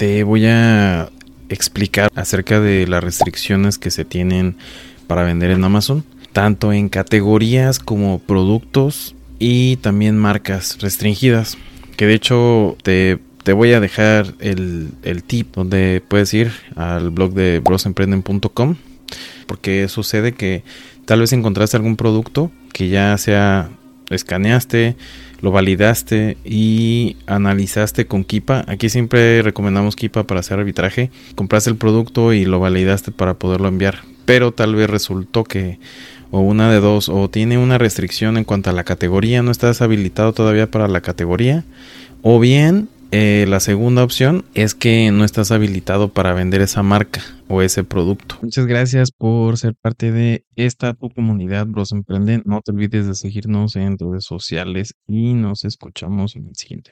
te voy a explicar acerca de las restricciones que se tienen para vender en Amazon, tanto en categorías como productos y también marcas restringidas. Que de hecho te, voy a dejar el, el, tip donde puedes ir al blog de brosemprenden.com porque sucede que tal vez encontraste algún producto que ya sea escaneaste, lo validaste y analizaste con Kipa. Aquí siempre recomendamos Kipa para hacer arbitraje. Compraste el producto y lo validaste para poderlo enviar. Pero tal vez resultó que o una de dos o tiene una restricción en cuanto a la categoría, no estás habilitado todavía para la categoría o bien eh, la segunda opción es que no estás habilitado para vender esa marca o ese producto. Muchas gracias por ser parte de esta tu comunidad, Bros Emprenden. No te olvides de seguirnos en redes sociales y nos escuchamos en el siguiente.